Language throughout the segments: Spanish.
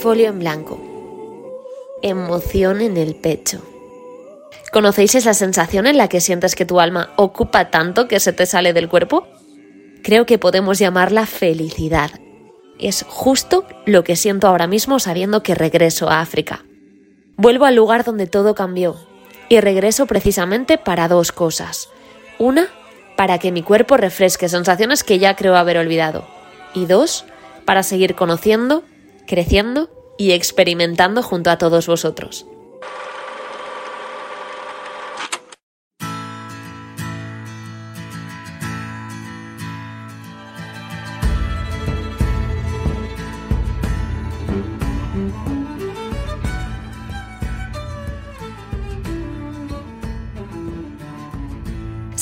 Folio en blanco. Emoción en el pecho. ¿Conocéis esa sensación en la que sientes que tu alma ocupa tanto que se te sale del cuerpo? Creo que podemos llamarla felicidad. Es justo lo que siento ahora mismo sabiendo que regreso a África. Vuelvo al lugar donde todo cambió y regreso precisamente para dos cosas. Una, para que mi cuerpo refresque sensaciones que ya creo haber olvidado. Y dos, para seguir conociendo, creciendo y experimentando junto a todos vosotros.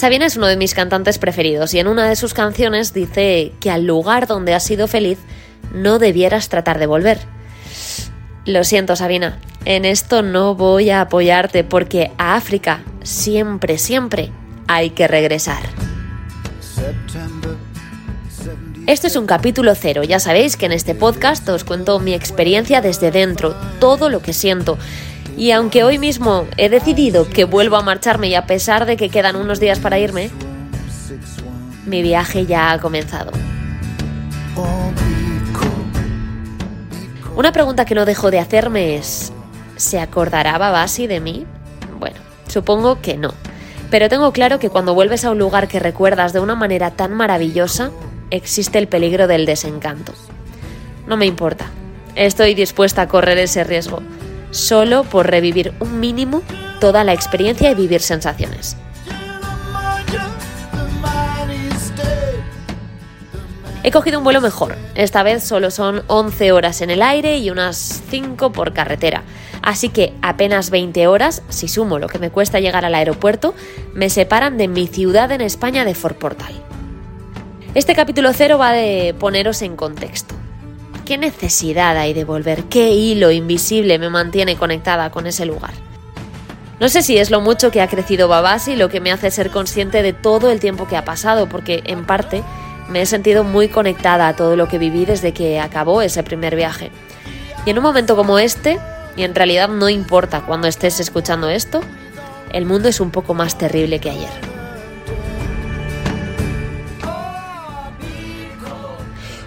Sabina es uno de mis cantantes preferidos y en una de sus canciones dice que al lugar donde has sido feliz no debieras tratar de volver. Lo siento, Sabina, en esto no voy a apoyarte porque a África siempre, siempre hay que regresar. Este es un capítulo cero, ya sabéis que en este podcast os cuento mi experiencia desde dentro, todo lo que siento, y aunque hoy mismo he decidido que vuelvo a marcharme y a pesar de que quedan unos días para irme, mi viaje ya ha comenzado. Una pregunta que no dejo de hacerme es, ¿se acordará Babasi de mí? Bueno, supongo que no. Pero tengo claro que cuando vuelves a un lugar que recuerdas de una manera tan maravillosa, existe el peligro del desencanto. No me importa. Estoy dispuesta a correr ese riesgo solo por revivir un mínimo toda la experiencia y vivir sensaciones. He cogido un vuelo mejor. Esta vez solo son 11 horas en el aire y unas 5 por carretera. Así que apenas 20 horas, si sumo lo que me cuesta llegar al aeropuerto, me separan de mi ciudad en España de Fort Portal. Este capítulo cero va de poneros en contexto. ¿Qué necesidad hay de volver? ¿Qué hilo invisible me mantiene conectada con ese lugar? No sé si es lo mucho que ha crecido Babasi lo que me hace ser consciente de todo el tiempo que ha pasado, porque en parte me he sentido muy conectada a todo lo que viví desde que acabó ese primer viaje. Y en un momento como este, y en realidad no importa cuando estés escuchando esto, el mundo es un poco más terrible que ayer.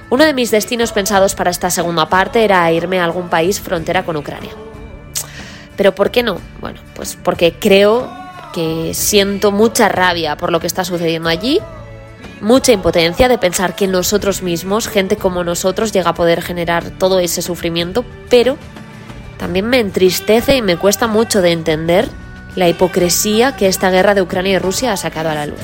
Uno de mis destinos pensados para esta segunda parte era irme a algún país frontera con Ucrania. Pero ¿por qué no? Bueno, pues porque creo que siento mucha rabia por lo que está sucediendo allí, mucha impotencia de pensar que nosotros mismos, gente como nosotros, llega a poder generar todo ese sufrimiento, pero también me entristece y me cuesta mucho de entender la hipocresía que esta guerra de Ucrania y Rusia ha sacado a la luz.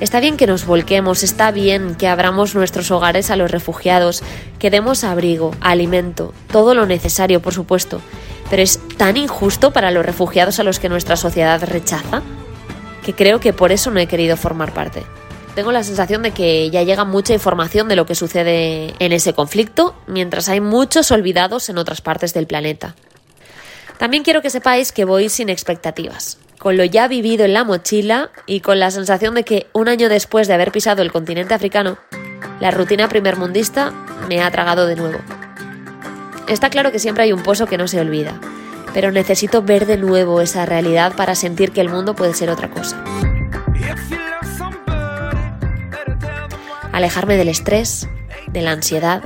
Está bien que nos volquemos, está bien que abramos nuestros hogares a los refugiados, que demos abrigo, alimento, todo lo necesario, por supuesto, pero es tan injusto para los refugiados a los que nuestra sociedad rechaza que creo que por eso no he querido formar parte. Tengo la sensación de que ya llega mucha información de lo que sucede en ese conflicto, mientras hay muchos olvidados en otras partes del planeta. También quiero que sepáis que voy sin expectativas con lo ya vivido en la mochila y con la sensación de que un año después de haber pisado el continente africano, la rutina primermundista me ha tragado de nuevo. Está claro que siempre hay un pozo que no se olvida, pero necesito ver de nuevo esa realidad para sentir que el mundo puede ser otra cosa. Alejarme del estrés, de la ansiedad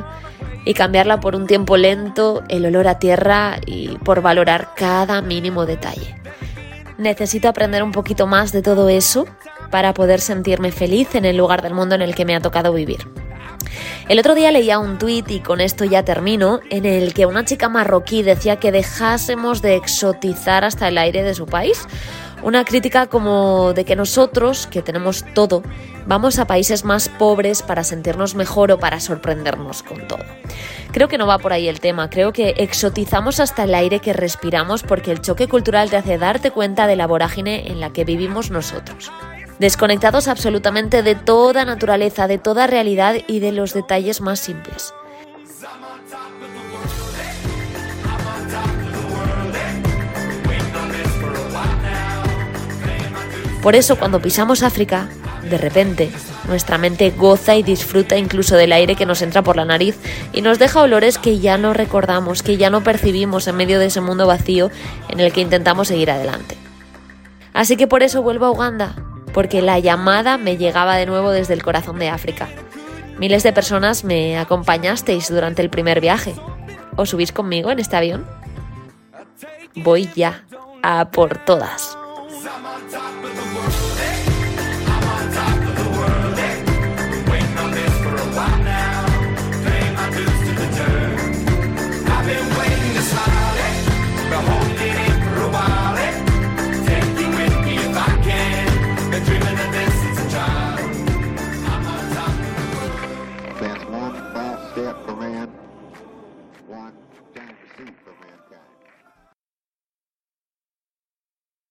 y cambiarla por un tiempo lento, el olor a tierra y por valorar cada mínimo detalle. Necesito aprender un poquito más de todo eso para poder sentirme feliz en el lugar del mundo en el que me ha tocado vivir. El otro día leía un tuit, y con esto ya termino, en el que una chica marroquí decía que dejásemos de exotizar hasta el aire de su país una crítica como de que nosotros, que tenemos todo, vamos a países más pobres para sentirnos mejor o para sorprendernos con todo. Creo que no va por ahí el tema, creo que exotizamos hasta el aire que respiramos porque el choque cultural te hace darte cuenta de la vorágine en la que vivimos nosotros. Desconectados absolutamente de toda naturaleza, de toda realidad y de los detalles más simples. Por eso cuando pisamos África, de repente, nuestra mente goza y disfruta incluso del aire que nos entra por la nariz y nos deja olores que ya no recordamos, que ya no percibimos en medio de ese mundo vacío en el que intentamos seguir adelante. Así que por eso vuelvo a Uganda, porque la llamada me llegaba de nuevo desde el corazón de África. Miles de personas me acompañasteis durante el primer viaje. ¿Os subís conmigo en este avión? Voy ya, a por todas.